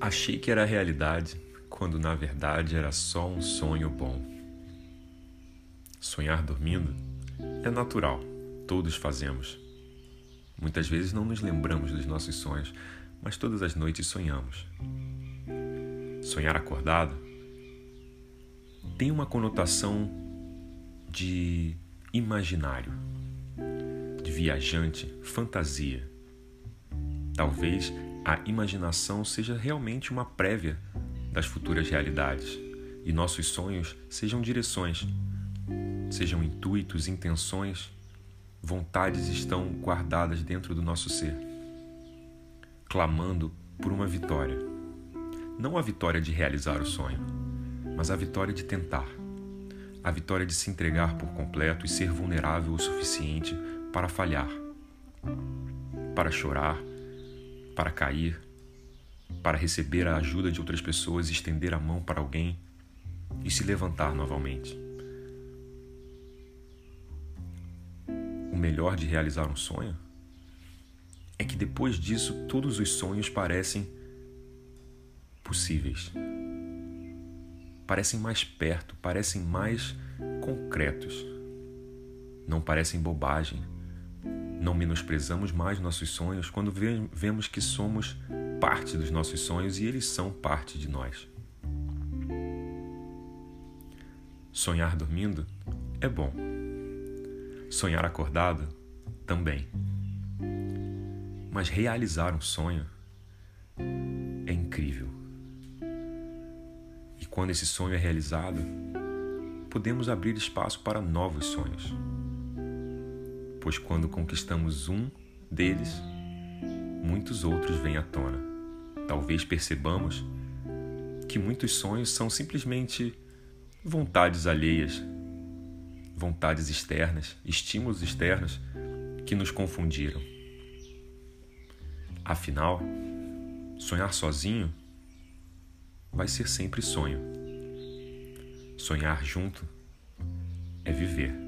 Achei que era realidade, quando na verdade era só um sonho bom. Sonhar dormindo é natural, todos fazemos. Muitas vezes não nos lembramos dos nossos sonhos, mas todas as noites sonhamos. Sonhar acordado tem uma conotação de imaginário, de viajante, fantasia. Talvez a imaginação seja realmente uma prévia das futuras realidades e nossos sonhos sejam direções, sejam intuitos, intenções, vontades estão guardadas dentro do nosso ser, clamando por uma vitória. Não a vitória de realizar o sonho, mas a vitória de tentar. A vitória de se entregar por completo e ser vulnerável o suficiente para falhar, para chorar, para cair, para receber a ajuda de outras pessoas, estender a mão para alguém e se levantar novamente. O melhor de realizar um sonho é que depois disso todos os sonhos parecem possíveis. Parecem mais perto, parecem mais concretos. Não parecem bobagem, não menosprezamos mais nossos sonhos quando vemos que somos parte dos nossos sonhos e eles são parte de nós. Sonhar dormindo é bom. Sonhar acordado também. Mas realizar um sonho é incrível. E quando esse sonho é realizado, podemos abrir espaço para novos sonhos pois quando conquistamos um deles, muitos outros vêm à tona. Talvez percebamos que muitos sonhos são simplesmente vontades alheias, vontades externas, estímulos externos que nos confundiram. Afinal, sonhar sozinho vai ser sempre sonho. Sonhar junto é viver.